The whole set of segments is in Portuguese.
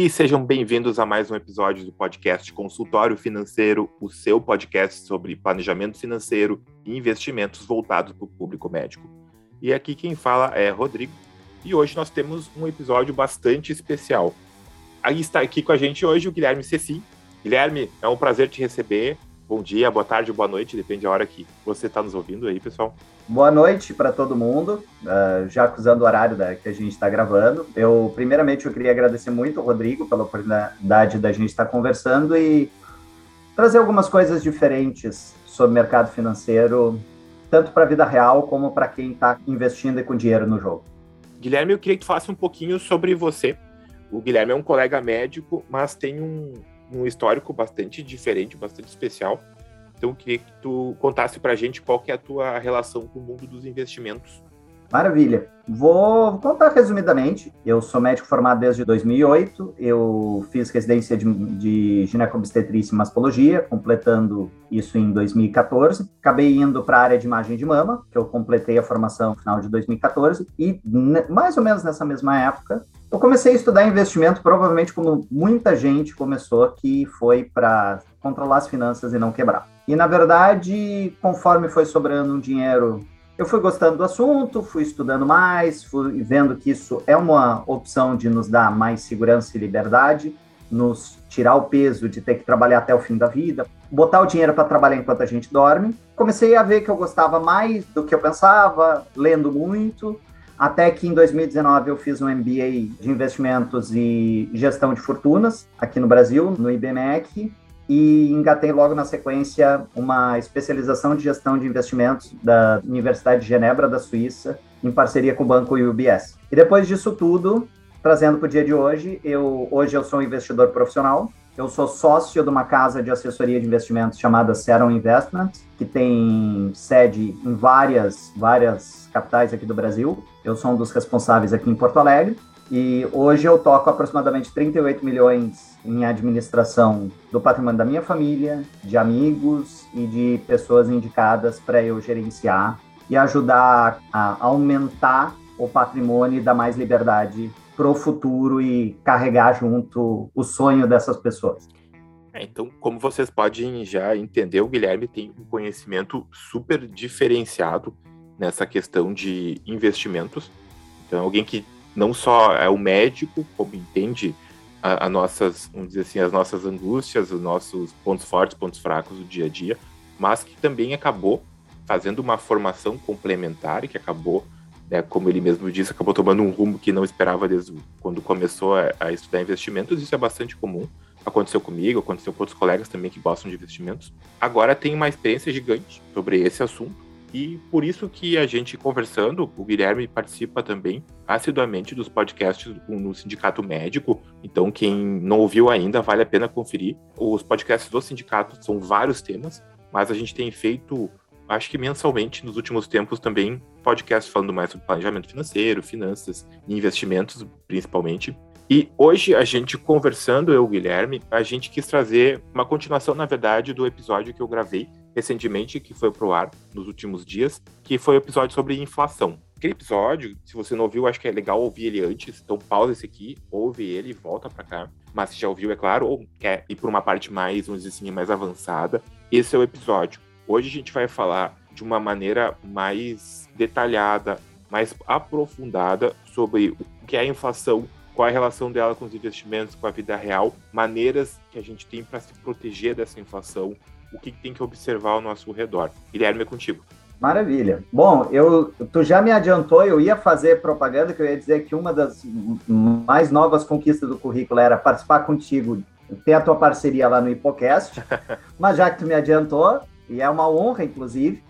E sejam bem-vindos a mais um episódio do podcast Consultório Financeiro, o seu podcast sobre planejamento financeiro e investimentos voltados para o público médico. E aqui quem fala é Rodrigo, e hoje nós temos um episódio bastante especial. Aí está aqui com a gente hoje o Guilherme Ceci. Guilherme, é um prazer te receber. Bom dia, boa tarde, boa noite, depende da hora que você está nos ouvindo aí, pessoal. Boa noite para todo mundo, uh, já acusando o horário da, que a gente está gravando. Eu, primeiramente, eu queria agradecer muito ao Rodrigo pela oportunidade da gente estar tá conversando e trazer algumas coisas diferentes sobre o mercado financeiro, tanto para a vida real como para quem está investindo com dinheiro no jogo. Guilherme, eu queria que tu falasse um pouquinho sobre você. O Guilherme é um colega médico, mas tem um, um histórico bastante diferente, bastante especial. Então, eu queria que tu contasse para a gente qual que é a tua relação com o mundo dos investimentos. Maravilha. Vou contar resumidamente. Eu sou médico formado desde 2008. Eu fiz residência de, de ginecobstetrícia e mastologia, completando isso em 2014. Acabei indo para a área de imagem de mama, que eu completei a formação no final de 2014. E mais ou menos nessa mesma época, eu comecei a estudar investimento, provavelmente como muita gente começou, que foi para controlar as finanças e não quebrar. E na verdade, conforme foi sobrando um dinheiro eu fui gostando do assunto, fui estudando mais, fui vendo que isso é uma opção de nos dar mais segurança e liberdade, nos tirar o peso de ter que trabalhar até o fim da vida, botar o dinheiro para trabalhar enquanto a gente dorme. Comecei a ver que eu gostava mais do que eu pensava, lendo muito, até que em 2019 eu fiz um MBA de investimentos e gestão de fortunas aqui no Brasil, no IBMEC, e engatei logo na sequência uma especialização de gestão de investimentos da Universidade de Genebra, da Suíça, em parceria com o banco UBS. E depois disso tudo, trazendo para o dia de hoje, eu hoje eu sou um investidor profissional. Eu sou sócio de uma casa de assessoria de investimentos chamada Seron Investments, que tem sede em várias várias capitais aqui do Brasil. Eu sou um dos responsáveis aqui em Porto Alegre. E hoje eu toco aproximadamente 38 milhões em administração do patrimônio da minha família, de amigos e de pessoas indicadas para eu gerenciar e ajudar a aumentar o patrimônio e dar mais liberdade para o futuro e carregar junto o sonho dessas pessoas. É, então, como vocês podem já entender, o Guilherme tem um conhecimento super diferenciado nessa questão de investimentos. Então, alguém que não só é o médico, como entende a, a, nossas, vamos dizer assim, as nossas angústias, os nossos pontos fortes, pontos fracos do dia a dia, mas que também acabou fazendo uma formação complementar e que acabou, né, como ele mesmo disse, acabou tomando um rumo que não esperava desde quando começou a, a estudar investimentos. Isso é bastante comum. Aconteceu comigo, aconteceu com outros colegas também que gostam de investimentos. Agora tem uma experiência gigante sobre esse assunto e por isso que a gente conversando, o Guilherme participa também assiduamente dos podcasts no Sindicato Médico. Então, quem não ouviu ainda, vale a pena conferir. Os podcasts do sindicato são vários temas, mas a gente tem feito, acho que mensalmente, nos últimos tempos também, podcasts falando mais sobre planejamento financeiro, finanças e investimentos, principalmente. E hoje a gente conversando, eu e o Guilherme, a gente quis trazer uma continuação, na verdade, do episódio que eu gravei recentemente, que foi pro ar nos últimos dias, que foi o episódio sobre inflação. Aquele episódio, se você não ouviu, acho que é legal ouvir ele antes, então pausa esse aqui, ouve ele e volta para cá. Mas se já ouviu, é claro, ou quer ir para uma parte mais, vamos dizer assim, mais avançada, esse é o episódio. Hoje a gente vai falar de uma maneira mais detalhada, mais aprofundada sobre o que é a inflação, qual é a relação dela com os investimentos, com a vida real, maneiras que a gente tem para se proteger dessa inflação, o que tem que observar ao nosso redor. Guilherme, é contigo. Maravilha. Bom, eu, tu já me adiantou, eu ia fazer propaganda, que eu ia dizer que uma das mais novas conquistas do currículo era participar contigo, ter a tua parceria lá no Hipocast, mas já que tu me adiantou, e é uma honra, inclusive,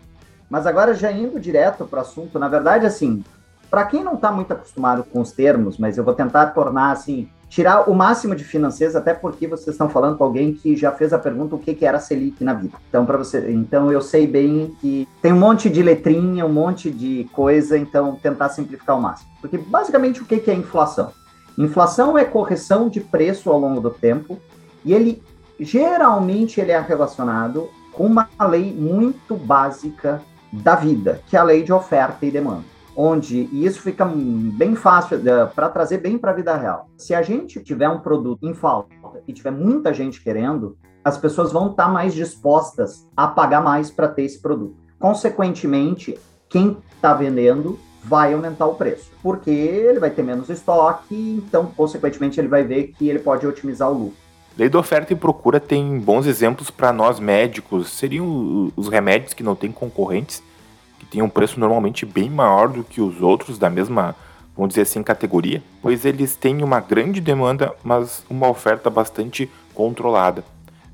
mas agora já indo direto para o assunto, na verdade, assim, para quem não está muito acostumado com os termos, mas eu vou tentar tornar assim tirar o máximo de financeiros, até porque vocês estão falando com alguém que já fez a pergunta o que, que era Selic na vida. Então, para você, então eu sei bem que tem um monte de letrinha, um monte de coisa, então tentar simplificar o máximo. Porque basicamente o que, que é inflação? Inflação é correção de preço ao longo do tempo e ele geralmente ele é relacionado com uma lei muito básica da vida, que é a lei de oferta e demanda. onde e isso fica bem fácil é, para trazer bem para a vida real. Se a gente tiver um produto em falta e tiver muita gente querendo, as pessoas vão estar tá mais dispostas a pagar mais para ter esse produto. Consequentemente, quem está vendendo vai aumentar o preço, porque ele vai ter menos estoque, então, consequentemente, ele vai ver que ele pode otimizar o lucro. Lei da oferta e procura tem bons exemplos para nós médicos. Seriam os remédios que não têm concorrentes, que têm um preço normalmente bem maior do que os outros da mesma, vamos dizer assim, categoria, pois eles têm uma grande demanda, mas uma oferta bastante controlada.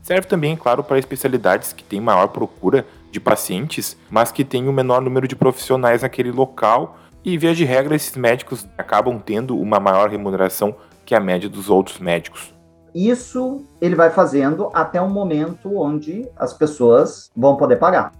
Serve também, claro, para especialidades que têm maior procura de pacientes, mas que têm o um menor número de profissionais naquele local e, via de regra, esses médicos acabam tendo uma maior remuneração que a média dos outros médicos. Isso ele vai fazendo até um momento onde as pessoas vão poder pagar.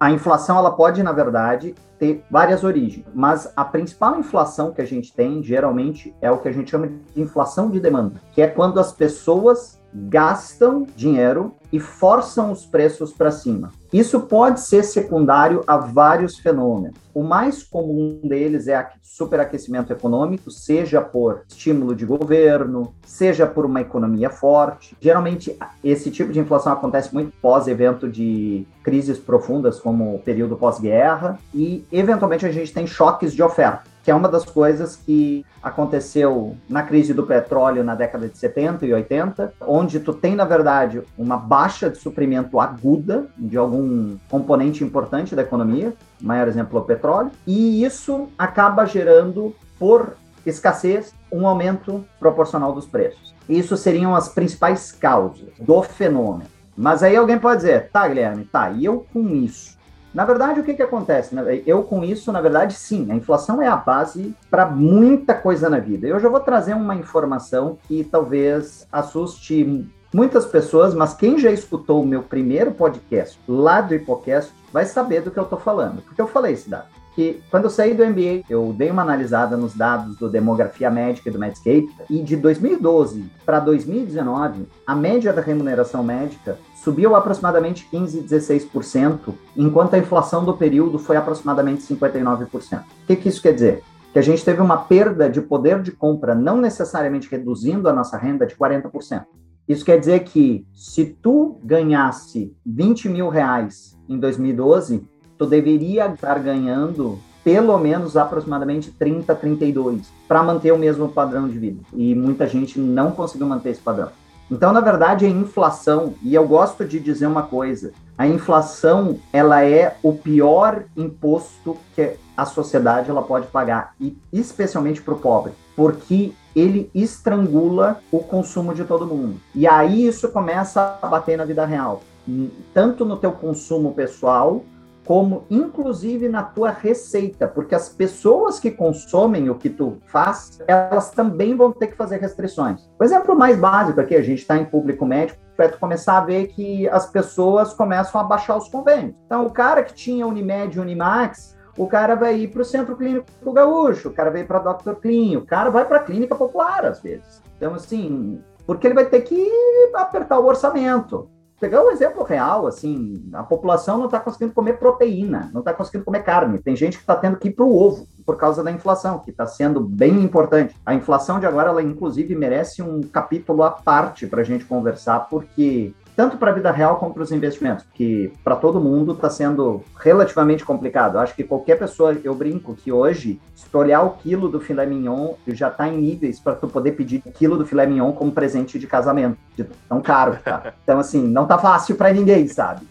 A inflação ela pode, na verdade, ter várias origens, mas a principal inflação que a gente tem, geralmente, é o que a gente chama de inflação de demanda, que é quando as pessoas gastam dinheiro e forçam os preços para cima. Isso pode ser secundário a vários fenômenos. O mais comum deles é superaquecimento econômico, seja por estímulo de governo, seja por uma economia forte. Geralmente, esse tipo de inflação acontece muito pós-evento de crises profundas, como o período pós-guerra, e eventualmente a gente tem choques de oferta que é uma das coisas que aconteceu na crise do petróleo na década de 70 e 80, onde tu tem, na verdade, uma baixa de suprimento aguda de algum componente importante da economia, maior exemplo é o petróleo, e isso acaba gerando, por escassez, um aumento proporcional dos preços. Isso seriam as principais causas do fenômeno. Mas aí alguém pode dizer, tá, Guilherme, tá, e eu com isso? Na verdade, o que, que acontece? Eu, com isso, na verdade, sim, a inflação é a base para muita coisa na vida. Eu já vou trazer uma informação que talvez assuste muitas pessoas, mas quem já escutou o meu primeiro podcast lá do Hipocast vai saber do que eu estou falando, porque eu falei esse dado que quando eu saí do MBA, eu dei uma analisada nos dados do Demografia Médica e do Medscape, e de 2012 para 2019, a média da remuneração médica subiu aproximadamente 15, 16%, enquanto a inflação do período foi aproximadamente 59%. O que, que isso quer dizer? Que a gente teve uma perda de poder de compra, não necessariamente reduzindo a nossa renda, de 40%. Isso quer dizer que se tu ganhasse 20 mil reais em 2012, tu deveria estar ganhando pelo menos aproximadamente 30, 32 para manter o mesmo padrão de vida. E muita gente não conseguiu manter esse padrão. Então, na verdade, a inflação, e eu gosto de dizer uma coisa, a inflação, ela é o pior imposto que a sociedade ela pode pagar, e especialmente para o pobre, porque ele estrangula o consumo de todo mundo. E aí isso começa a bater na vida real, tanto no teu consumo pessoal, como inclusive na tua receita, porque as pessoas que consomem o que tu faz, elas também vão ter que fazer restrições. O exemplo mais básico aqui, a gente está em público médico, é tu começar a ver que as pessoas começam a baixar os convênios. Então, o cara que tinha Unimed e Unimax, o cara vai ir para o Centro Clínico Gaúcho, o cara vai para Dr. Clean, o cara vai para a clínica popular às vezes. Então, assim, porque ele vai ter que apertar o orçamento pegar um exemplo real, assim, a população não está conseguindo comer proteína, não está conseguindo comer carne. Tem gente que está tendo que ir para o ovo por causa da inflação, que está sendo bem importante. A inflação de agora, ela inclusive merece um capítulo à parte para a gente conversar, porque tanto para a vida real como para os investimentos, que para todo mundo está sendo relativamente complicado. Acho que qualquer pessoa, eu brinco que hoje, se tu olhar o quilo do filé mignon, já está em níveis para tu poder pedir quilo do filé mignon como presente de casamento, de tão caro tá. Então, assim, não tá fácil para ninguém, sabe?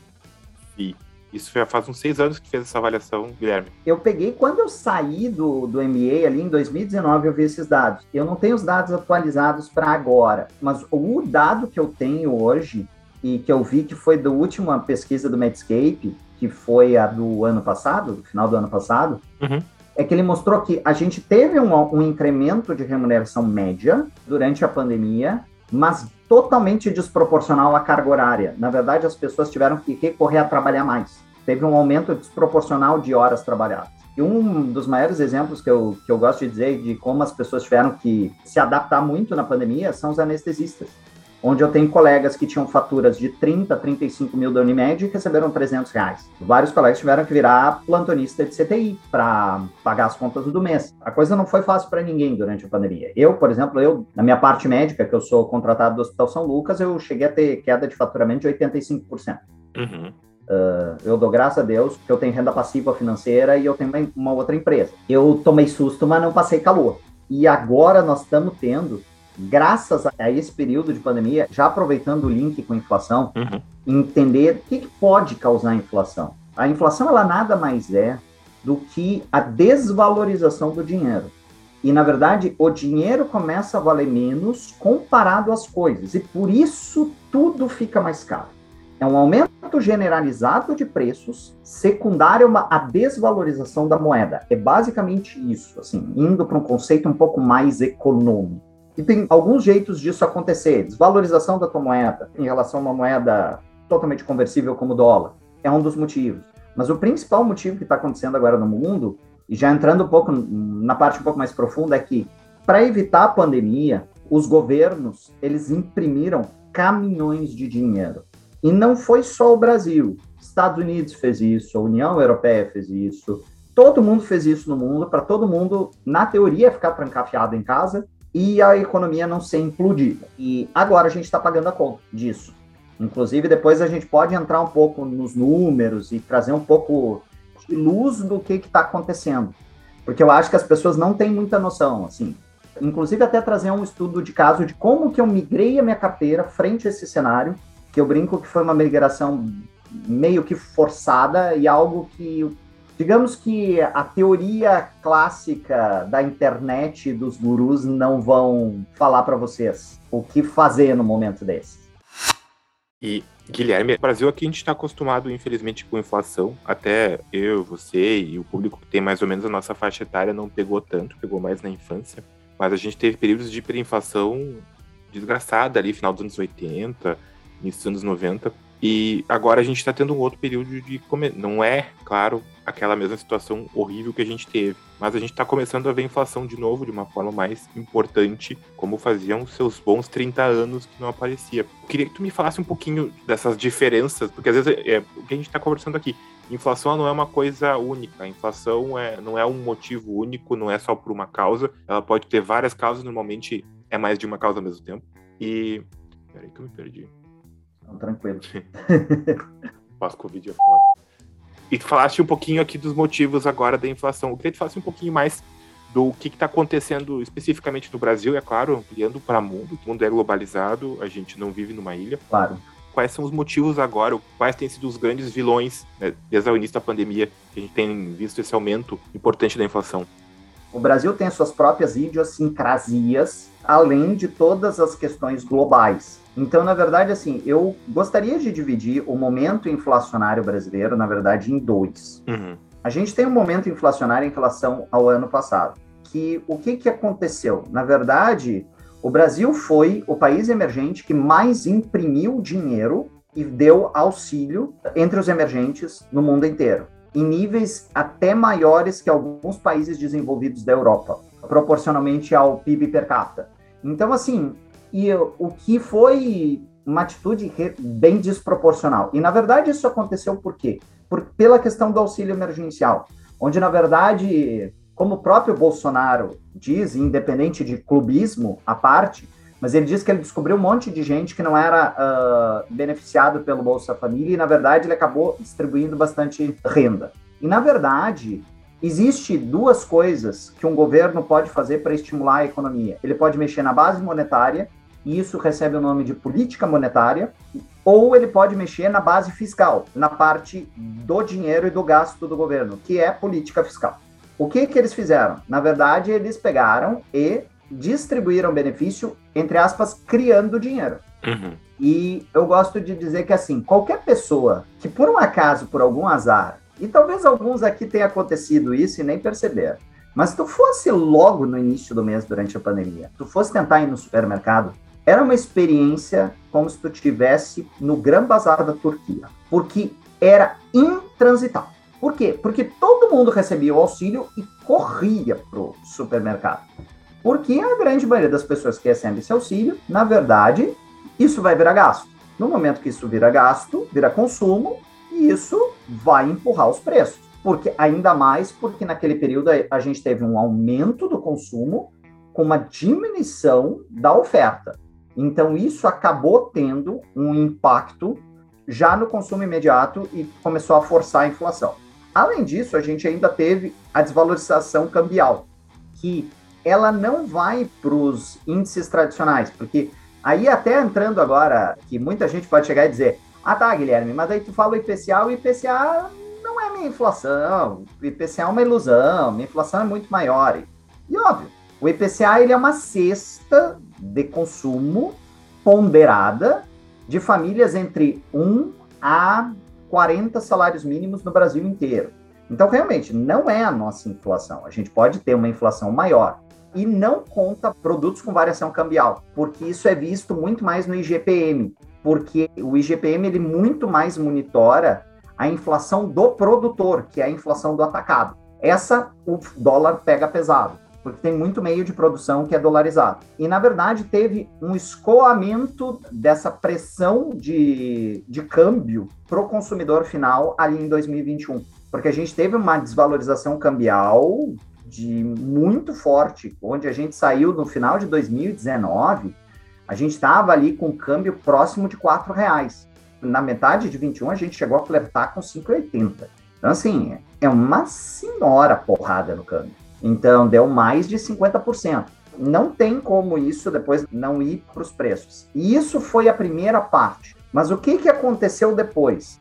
E isso já faz uns seis anos que fez essa avaliação, Guilherme. Eu peguei, quando eu saí do, do MBA ali em 2019, eu vi esses dados. Eu não tenho os dados atualizados para agora, mas o dado que eu tenho hoje e que eu vi que foi da última pesquisa do Medscape, que foi a do ano passado, do final do ano passado, uhum. é que ele mostrou que a gente teve um, um incremento de remuneração média durante a pandemia, mas totalmente desproporcional à carga horária. Na verdade, as pessoas tiveram que recorrer a trabalhar mais. Teve um aumento desproporcional de horas trabalhadas. E um dos maiores exemplos que eu, que eu gosto de dizer de como as pessoas tiveram que se adaptar muito na pandemia são os anestesistas onde eu tenho colegas que tinham faturas de 30, 35 mil da Unimed e receberam 300 reais. Vários colegas tiveram que virar plantonista de CTI para pagar as contas do mês. A coisa não foi fácil para ninguém durante a pandemia. Eu, por exemplo, eu, na minha parte médica, que eu sou contratado do Hospital São Lucas, eu cheguei a ter queda de faturamento de 85%. Uhum. Uh, eu dou graças a Deus que eu tenho renda passiva financeira e eu tenho uma, uma outra empresa. Eu tomei susto, mas não passei calor. E agora nós estamos tendo graças a esse período de pandemia, já aproveitando o link com a inflação, uhum. entender o que, que, pode causar a inflação. A inflação, ela nada mais é do que a desvalorização do dinheiro. E, na verdade, o dinheiro começa a valer menos comparado às coisas. E por isso tudo fica mais caro. É um aumento generalizado de preços, secundário a desvalorização da moeda. É basicamente isso, assim, indo para um conceito um pouco mais econômico. E tem alguns jeitos disso acontecer. Desvalorização da tua moeda em relação a uma moeda totalmente conversível como o dólar é um dos motivos. Mas o principal motivo que está acontecendo agora no mundo, e já entrando um pouco na parte um pouco mais profunda, é que para evitar a pandemia, os governos eles imprimiram caminhões de dinheiro. E não foi só o Brasil. Estados Unidos fez isso, a União Europeia fez isso, todo mundo fez isso no mundo, para todo mundo, na teoria, ficar trancafiado em casa e a economia não ser implodida. E agora a gente está pagando a conta disso. Inclusive, depois a gente pode entrar um pouco nos números e trazer um pouco de luz do que está acontecendo. Porque eu acho que as pessoas não têm muita noção, assim. Inclusive, até trazer um estudo de caso de como que eu migrei a minha carteira frente a esse cenário, que eu brinco que foi uma migração meio que forçada e algo que Digamos que a teoria clássica da internet dos gurus não vão falar para vocês o que fazer no momento desse. E Guilherme, Brasil aqui a gente está acostumado, infelizmente, com inflação. Até eu, você e o público que tem mais ou menos a nossa faixa etária não pegou tanto, pegou mais na infância. Mas a gente teve períodos de hiperinflação desgraçada ali, final dos anos 80, início dos anos 90. E agora a gente está tendo um outro período de. Não é, claro, aquela mesma situação horrível que a gente teve, mas a gente está começando a ver inflação de novo de uma forma mais importante, como faziam seus bons 30 anos que não aparecia. Eu queria que tu me falasse um pouquinho dessas diferenças, porque às vezes é, o que a gente está conversando aqui. Inflação não é uma coisa única. A inflação é, não é um motivo único, não é só por uma causa. Ela pode ter várias causas, normalmente é mais de uma causa ao mesmo tempo. E. Peraí que eu me perdi. Não, tranquilo. Pós-Covid é foda. E tu falaste um pouquinho aqui dos motivos agora da inflação. Eu queria que tu falasse um pouquinho mais do que está acontecendo especificamente no Brasil, é claro, ampliando para o mundo. O mundo é globalizado, a gente não vive numa ilha. Claro. Quais são os motivos agora? Quais têm sido os grandes vilões né, desde o início da pandemia que a gente tem visto esse aumento importante da inflação? O Brasil tem suas próprias idiosincrasias, além de todas as questões globais. Então, na verdade, assim, eu gostaria de dividir o momento inflacionário brasileiro, na verdade, em dois. Uhum. A gente tem um momento inflacionário em relação ao ano passado. Que o que, que aconteceu? Na verdade, o Brasil foi o país emergente que mais imprimiu dinheiro e deu auxílio entre os emergentes no mundo inteiro, em níveis até maiores que alguns países desenvolvidos da Europa, proporcionalmente ao PIB per capita. Então, assim, e o que foi uma atitude bem desproporcional. E, na verdade, isso aconteceu por quê? Por, pela questão do auxílio emergencial, onde, na verdade, como o próprio Bolsonaro diz, independente de clubismo à parte, mas ele diz que ele descobriu um monte de gente que não era uh, beneficiado pelo Bolsa Família e, na verdade, ele acabou distribuindo bastante renda. E, na verdade, Existe duas coisas que um governo pode fazer para estimular a economia. Ele pode mexer na base monetária e isso recebe o nome de política monetária, ou ele pode mexer na base fiscal, na parte do dinheiro e do gasto do governo, que é política fiscal. O que que eles fizeram? Na verdade, eles pegaram e distribuíram benefício, entre aspas, criando dinheiro. Uhum. E eu gosto de dizer que, assim, qualquer pessoa que, por um acaso, por algum azar, e talvez alguns aqui tenha acontecido isso e nem perceber, mas se tu fosse logo no início do mês, durante a pandemia, tu fosse tentar ir no supermercado, era uma experiência como se tu estivesse no Gran Bazar da Turquia, porque era intransitável. Por quê? Porque todo mundo recebia o auxílio e corria pro supermercado. Porque a grande maioria das pessoas que recebem esse auxílio, na verdade, isso vai virar gasto. No momento que isso vira gasto, vira consumo, e isso vai empurrar os preços. Porque ainda mais porque naquele período a gente teve um aumento do consumo com uma diminuição da oferta. Então isso acabou tendo um impacto já no consumo imediato e começou a forçar a inflação. Além disso, a gente ainda teve a desvalorização cambial, que ela não vai para os índices tradicionais, porque aí até entrando agora, que muita gente pode chegar e dizer, ah tá, Guilherme, mas aí tu fala o IPCA, o IPCA não é minha inflação, o IPCA é uma ilusão, minha inflação é muito maior. E óbvio, o IPCA ele é uma cesta de consumo ponderada de famílias entre 1 a 40 salários mínimos no Brasil inteiro. Então, realmente, não é a nossa inflação. A gente pode ter uma inflação maior, e não conta produtos com variação cambial, porque isso é visto muito mais no IGPM, porque o IGPM ele muito mais monitora a inflação do produtor, que é a inflação do atacado. Essa o dólar pega pesado, porque tem muito meio de produção que é dolarizado. E na verdade teve um escoamento dessa pressão de, de câmbio para o consumidor final ali em 2021, porque a gente teve uma desvalorização cambial de muito forte, onde a gente saiu no final de 2019, a gente estava ali com câmbio próximo de quatro reais. Na metade de 21 a gente chegou a flertar com 5,80. Então assim, é uma senhora porrada no câmbio. Então deu mais de 50%. Não tem como isso depois não ir para os preços. E isso foi a primeira parte. Mas o que, que aconteceu depois?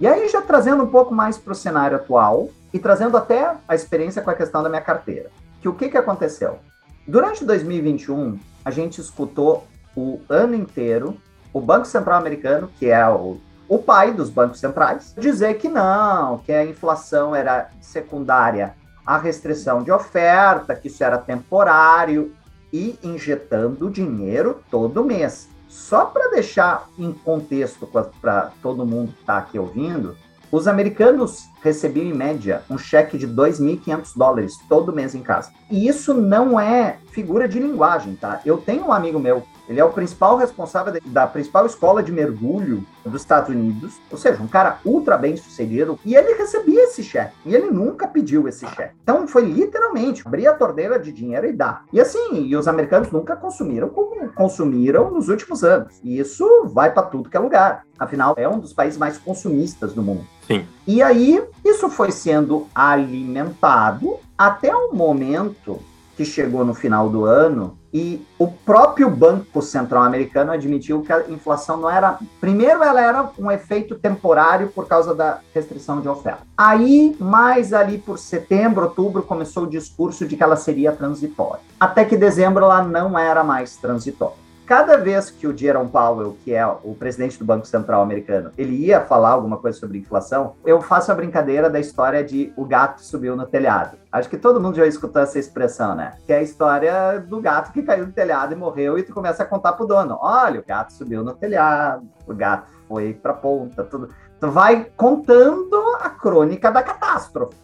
E aí, já trazendo um pouco mais para o cenário atual, e trazendo até a experiência com a questão da minha carteira. Que o que, que aconteceu? Durante 2021, a gente escutou o ano inteiro o Banco Central Americano, que é o, o pai dos bancos centrais, dizer que não, que a inflação era secundária à restrição de oferta, que isso era temporário e injetando dinheiro todo mês. Só para deixar em contexto para todo mundo que está aqui ouvindo, os americanos recebiam, em média, um cheque de 2.500 dólares todo mês em casa. E isso não é figura de linguagem, tá? Eu tenho um amigo meu ele é o principal responsável da principal escola de mergulho dos Estados Unidos, ou seja, um cara ultra bem sucedido, e ele recebia esse cheque, e ele nunca pediu esse cheque. Então foi literalmente abrir a torneira de dinheiro e dar. E assim, e os americanos nunca consumiram como consumiram nos últimos anos. E isso vai para tudo que é lugar. Afinal, é um dos países mais consumistas do mundo. Sim. E aí, isso foi sendo alimentado até o momento que chegou no final do ano e o próprio Banco Central Americano admitiu que a inflação não era. Primeiro, ela era um efeito temporário por causa da restrição de oferta. Aí, mais ali por setembro, outubro, começou o discurso de que ela seria transitória. Até que dezembro ela não era mais transitória. Cada vez que o Jerome Powell, que é o presidente do Banco Central americano, ele ia falar alguma coisa sobre inflação, eu faço a brincadeira da história de o gato subiu no telhado. Acho que todo mundo já escutou essa expressão, né? Que é a história do gato que caiu no telhado e morreu e tu começa a contar pro dono. Olha, o gato subiu no telhado, o gato foi pra ponta, tudo. Tu vai contando a crônica da catástrofe.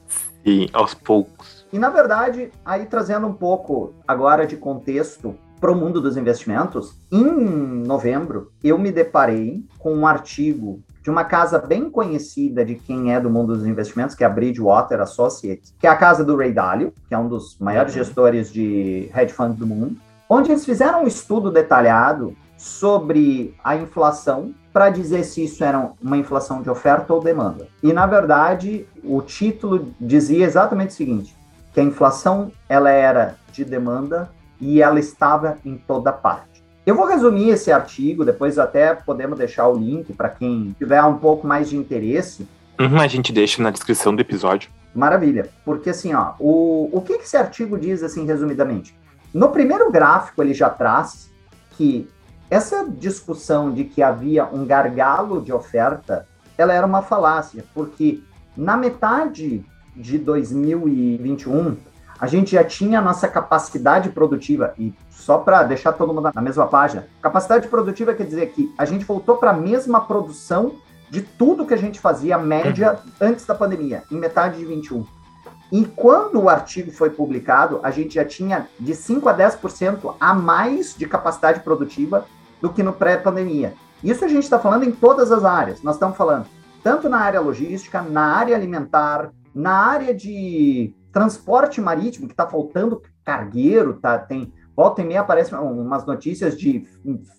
E aos poucos. E na verdade, aí trazendo um pouco agora de contexto para o mundo dos investimentos, em novembro eu me deparei com um artigo de uma casa bem conhecida de quem é do mundo dos investimentos, que é a Bridgewater Associates, que é a casa do Ray Dalio, que é um dos maiores uhum. gestores de hedge funds do mundo, onde eles fizeram um estudo detalhado sobre a inflação para dizer se isso era uma inflação de oferta ou demanda. E na verdade, o título dizia exatamente o seguinte: que a inflação ela era de demanda e ela estava em toda parte. Eu vou resumir esse artigo, depois até podemos deixar o link para quem tiver um pouco mais de interesse. Uhum, a gente deixa na descrição do episódio. Maravilha, porque assim, ó, o, o que esse artigo diz, assim, resumidamente? No primeiro gráfico, ele já traz que essa discussão de que havia um gargalo de oferta, ela era uma falácia, porque na metade de 2021, a gente já tinha a nossa capacidade produtiva, e só para deixar todo mundo na mesma página, capacidade produtiva quer dizer que a gente voltou para a mesma produção de tudo que a gente fazia, média, uhum. antes da pandemia, em metade de 21. E quando o artigo foi publicado, a gente já tinha de 5 a 10% a mais de capacidade produtiva do que no pré-pandemia. Isso a gente está falando em todas as áreas. Nós estamos falando tanto na área logística, na área alimentar, na área de transporte marítimo, que está faltando cargueiro, tá? Tem volta e meia aparecem umas notícias de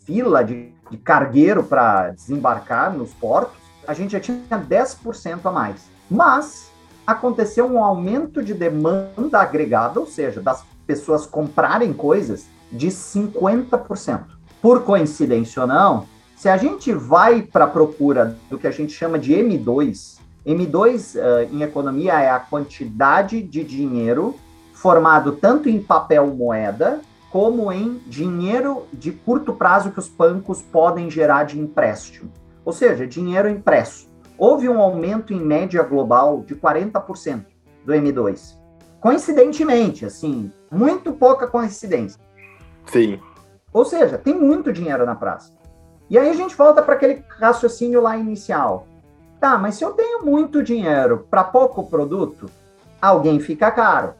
fila de, de cargueiro para desembarcar nos portos. A gente já tinha 10% a mais. Mas aconteceu um aumento de demanda agregada, ou seja, das pessoas comprarem coisas, de 50%. Por coincidência ou não, se a gente vai para a procura do que a gente chama de M2, M2 uh, em economia é a quantidade de dinheiro formado tanto em papel moeda como em dinheiro de curto prazo que os bancos podem gerar de empréstimo. Ou seja, dinheiro impresso houve um aumento em média global de 40% do M2. Coincidentemente, assim, muito pouca coincidência. Sim. Ou seja, tem muito dinheiro na praça. E aí a gente volta para aquele raciocínio lá inicial. Tá, mas se eu tenho muito dinheiro para pouco produto, alguém fica caro.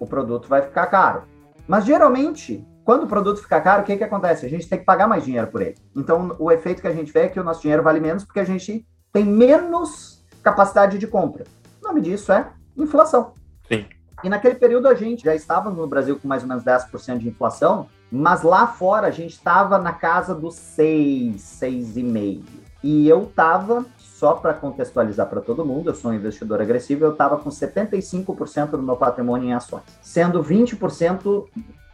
O produto vai ficar caro. Mas geralmente, quando o produto fica caro, o que, que acontece? A gente tem que pagar mais dinheiro por ele. Então, o efeito que a gente vê é que o nosso dinheiro vale menos porque a gente tem menos capacidade de compra. O nome disso é inflação. Sim. E naquele período a gente já estava no Brasil com mais ou menos 10% de inflação, mas lá fora a gente estava na casa dos 6, 6,5. E eu estava, só para contextualizar para todo mundo, eu sou um investidor agressivo, eu estava com 75% do meu patrimônio em ações, sendo 20%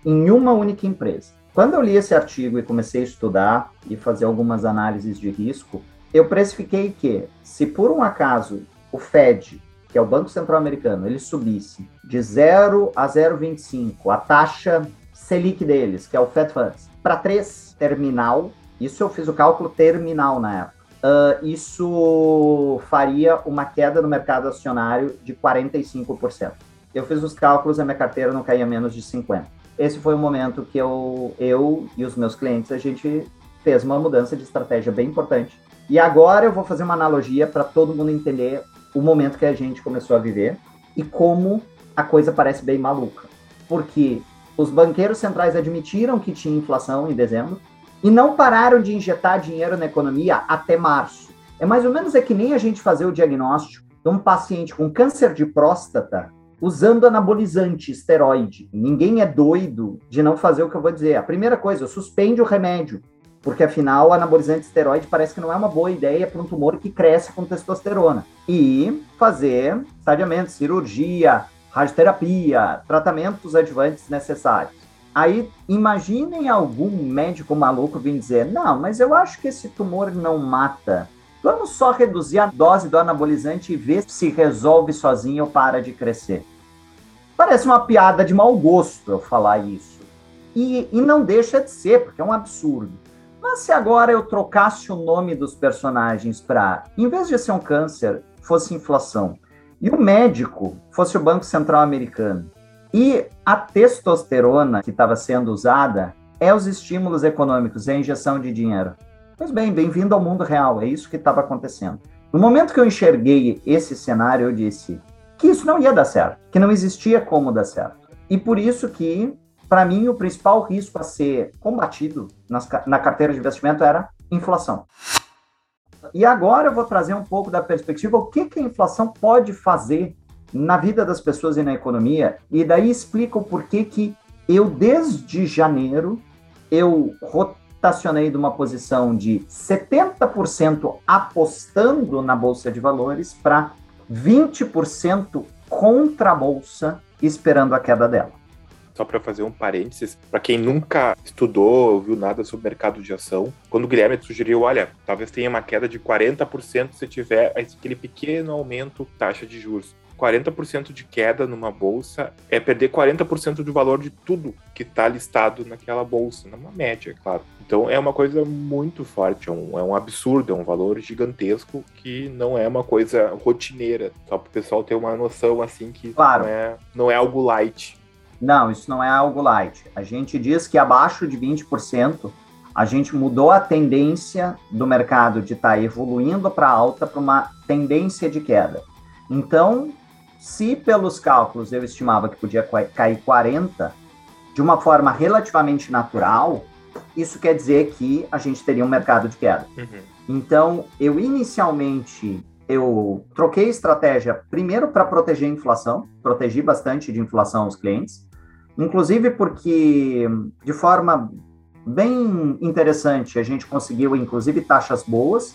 em uma única empresa. Quando eu li esse artigo e comecei a estudar e fazer algumas análises de risco, eu precifiquei que, se por um acaso o Fed, que é o Banco Central Americano, ele subisse de 0 a 0,25 a taxa Selic deles, que é o Fed Funds, para 3 terminal, isso eu fiz o cálculo terminal na época. Uh, isso faria uma queda no mercado acionário de 45%. Eu fiz os cálculos, a minha carteira não caía menos de 50%. Esse foi o momento que eu, eu e os meus clientes, a gente fez uma mudança de estratégia bem importante e agora eu vou fazer uma analogia para todo mundo entender o momento que a gente começou a viver e como a coisa parece bem maluca. Porque os banqueiros centrais admitiram que tinha inflação em dezembro e não pararam de injetar dinheiro na economia até março. É mais ou menos é que nem a gente fazer o diagnóstico de um paciente com câncer de próstata usando anabolizante, esteroide. Ninguém é doido de não fazer o que eu vou dizer. A primeira coisa, suspende o remédio porque afinal, anabolizante esteroide parece que não é uma boa ideia para um tumor que cresce com testosterona. E fazer estadiamento, cirurgia, radioterapia, tratamentos adjuvantes necessários. Aí, imaginem algum médico maluco vir dizer: não, mas eu acho que esse tumor não mata. Vamos só reduzir a dose do anabolizante e ver se resolve sozinho ou para de crescer. Parece uma piada de mau gosto eu falar isso. E, e não deixa de ser, porque é um absurdo. Mas se agora eu trocasse o nome dos personagens para, em vez de ser um câncer, fosse inflação, e o médico fosse o Banco Central Americano, e a testosterona que estava sendo usada é os estímulos econômicos, é a injeção de dinheiro. Pois bem, bem-vindo ao mundo real, é isso que estava acontecendo. No momento que eu enxerguei esse cenário, eu disse que isso não ia dar certo, que não existia como dar certo. E por isso que para mim, o principal risco a ser combatido nas, na carteira de investimento era inflação. E agora eu vou trazer um pouco da perspectiva o que, que a inflação pode fazer na vida das pessoas e na economia, e daí explica o porquê que eu, desde janeiro, eu rotacionei de uma posição de 70% apostando na Bolsa de Valores para 20% contra a Bolsa, esperando a queda dela só para fazer um parênteses, para quem nunca estudou, ouviu nada sobre mercado de ação, quando o Guilherme sugeriu, olha, talvez tenha uma queda de 40% se tiver aquele pequeno aumento taxa de juros. 40% de queda numa bolsa é perder 40% do valor de tudo que está listado naquela bolsa, numa média, é claro. Então é uma coisa muito forte, é um, é um absurdo, é um valor gigantesco que não é uma coisa rotineira, só para o pessoal ter uma noção assim que claro. não, é, não é algo light. Não, isso não é algo light. A gente diz que abaixo de 20%, a gente mudou a tendência do mercado de estar tá evoluindo para alta para uma tendência de queda. Então, se pelos cálculos eu estimava que podia cair 40, de uma forma relativamente natural, isso quer dizer que a gente teria um mercado de queda. Uhum. Então, eu inicialmente eu troquei estratégia primeiro para proteger a inflação, protegi bastante de inflação aos clientes, inclusive porque de forma bem interessante a gente conseguiu inclusive taxas boas,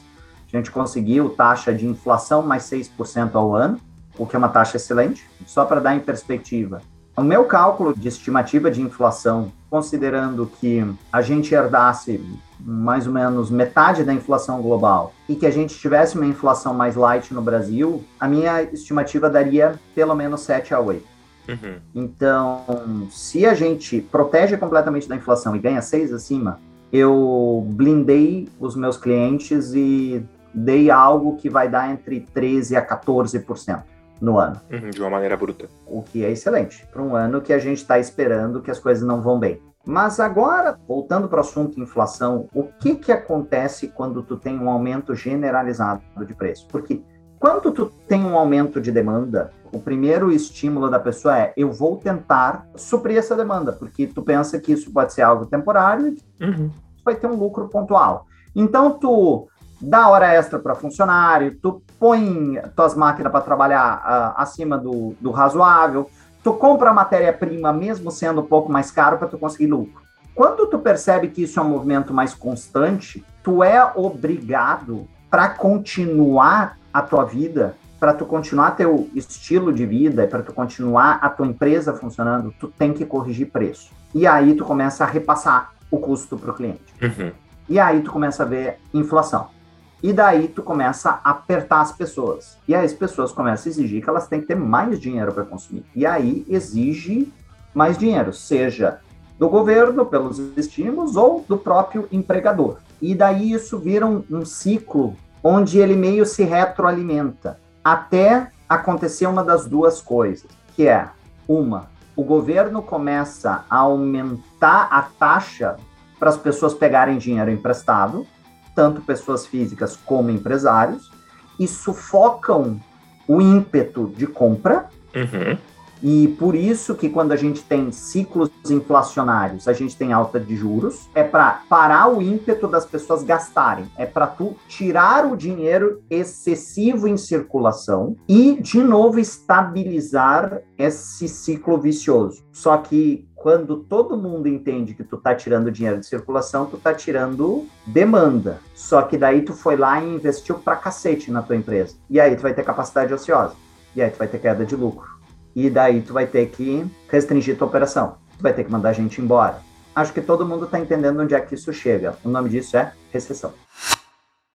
a gente conseguiu taxa de inflação mais 6% ao ano, o que é uma taxa excelente, só para dar em perspectiva. O meu cálculo de estimativa de inflação, considerando que a gente herdasse mais ou menos metade da inflação global e que a gente tivesse uma inflação mais light no Brasil, a minha estimativa daria pelo menos 7 a 8. Uhum. Então, se a gente protege completamente da inflação e ganha 6 acima, eu blindei os meus clientes e dei algo que vai dar entre 13 a 14% no ano. Uhum, de uma maneira bruta. O que é excelente, para um ano que a gente está esperando que as coisas não vão bem. Mas agora, voltando para o assunto inflação, o que, que acontece quando tu tem um aumento generalizado de preço? Porque quando tu tem um aumento de demanda, o primeiro estímulo da pessoa é eu vou tentar suprir essa demanda, porque tu pensa que isso pode ser algo temporário e uhum. vai ter um lucro pontual. Então tu dá hora extra para funcionário, tu põe tuas máquinas para trabalhar uh, acima do, do razoável, tu compra matéria-prima mesmo sendo um pouco mais caro para tu conseguir lucro. Quando tu percebe que isso é um movimento mais constante, tu é obrigado para continuar a tua vida, para tu continuar teu estilo de vida, para tu continuar a tua empresa funcionando, tu tem que corrigir preço. E aí tu começa a repassar o custo para o cliente. Uhum. E aí tu começa a ver inflação. E daí tu começa a apertar as pessoas. E aí as pessoas começam a exigir que elas têm que ter mais dinheiro para consumir. E aí exige mais dinheiro, seja do governo, pelos estímulos, ou do próprio empregador. E daí isso vira um, um ciclo onde ele meio se retroalimenta, até acontecer uma das duas coisas, que é, uma, o governo começa a aumentar a taxa para as pessoas pegarem dinheiro emprestado, tanto pessoas físicas como empresários, e sufocam o ímpeto de compra. Uhum. E por isso que quando a gente tem ciclos inflacionários, a gente tem alta de juros, é para parar o ímpeto das pessoas gastarem, é para tu tirar o dinheiro excessivo em circulação e de novo estabilizar esse ciclo vicioso. Só que quando todo mundo entende que tu tá tirando dinheiro de circulação, tu tá tirando demanda. Só que daí tu foi lá e investiu pra cacete na tua empresa. E aí tu vai ter capacidade ociosa. E aí tu vai ter queda de lucro. E daí tu vai ter que restringir tua operação. Tu vai ter que mandar gente embora. Acho que todo mundo tá entendendo onde é que isso chega. O nome disso é recessão.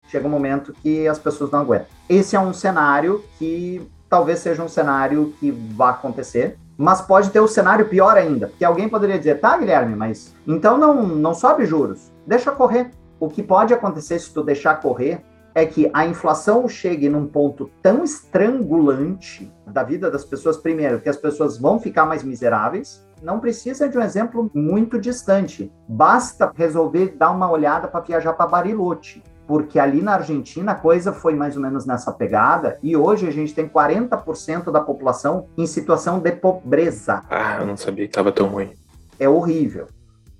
Chega um momento que as pessoas não aguentam. Esse é um cenário que talvez seja um cenário que vá acontecer mas pode ter o um cenário pior ainda, porque alguém poderia dizer, tá, Guilherme, mas então não, não sobe juros, deixa correr. O que pode acontecer se tu deixar correr é que a inflação chegue num ponto tão estrangulante da vida das pessoas, primeiro, que as pessoas vão ficar mais miseráveis. Não precisa de um exemplo muito distante. Basta resolver dar uma olhada para viajar para Bariloche porque ali na Argentina a coisa foi mais ou menos nessa pegada, e hoje a gente tem 40% da população em situação de pobreza. Ah, eu não sabia que estava tão ruim. É horrível.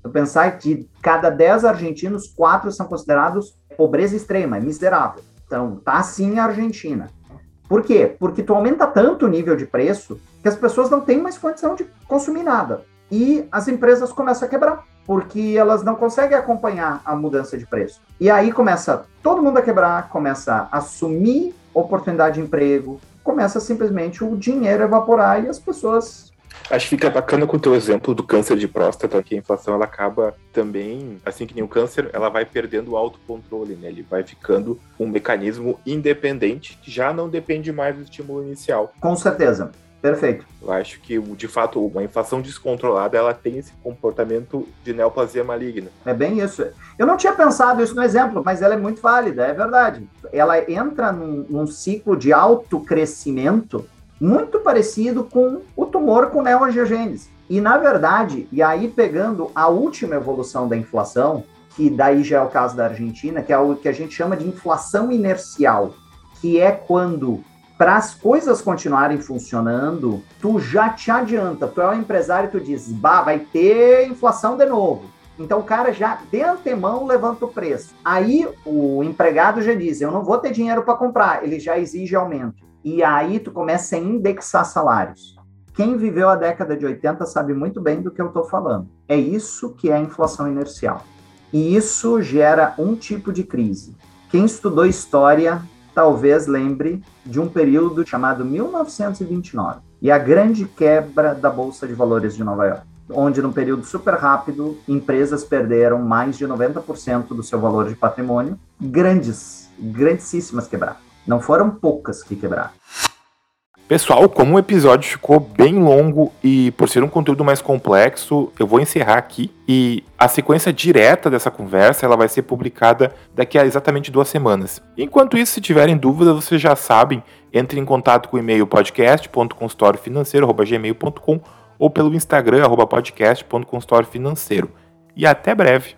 Eu pensar que cada 10 argentinos, 4 são considerados pobreza extrema, é miserável. Então, tá assim a Argentina. Por quê? Porque tu aumenta tanto o nível de preço que as pessoas não têm mais condição de consumir nada. E as empresas começam a quebrar porque elas não conseguem acompanhar a mudança de preço. E aí começa todo mundo a quebrar, começa a assumir oportunidade de emprego, começa simplesmente o dinheiro a evaporar e as pessoas Acho que fica bacana com o teu exemplo do câncer de próstata, que a inflação ela acaba também, assim que nem o câncer, ela vai perdendo o autocontrole, né? Ele vai ficando um mecanismo independente que já não depende mais do estímulo inicial. Com certeza. Perfeito. Eu acho que, de fato, uma inflação descontrolada, ela tem esse comportamento de neoplasia maligna. É bem isso. Eu não tinha pensado isso no exemplo, mas ela é muito válida, é verdade. Ela entra num, num ciclo de alto crescimento muito parecido com o tumor com neoangiogênese. E, na verdade, e aí pegando a última evolução da inflação, que daí já é o caso da Argentina, que é o que a gente chama de inflação inercial, que é quando para as coisas continuarem funcionando, tu já te adianta. Tu é um empresário e tu diz, bah, vai ter inflação de novo. Então o cara já de antemão levanta o preço. Aí o empregado já diz: Eu não vou ter dinheiro para comprar, ele já exige aumento. E aí tu começa a indexar salários. Quem viveu a década de 80 sabe muito bem do que eu estou falando. É isso que é a inflação inercial. E isso gera um tipo de crise. Quem estudou história talvez lembre de um período chamado 1929 e a grande quebra da Bolsa de Valores de Nova York onde num período super rápido, empresas perderam mais de 90% do seu valor de patrimônio, grandes, grandíssimas quebraram. Não foram poucas que quebraram. Pessoal, como o episódio ficou bem longo e por ser um conteúdo mais complexo, eu vou encerrar aqui e a sequência direta dessa conversa ela vai ser publicada daqui a exatamente duas semanas. Enquanto isso, se tiverem dúvidas, vocês já sabem, entre em contato com o e-mail podcast.consultoriofinanceiro.gmail.com ou pelo Instagram, arroba podcast.consultoriofinanceiro. E até breve!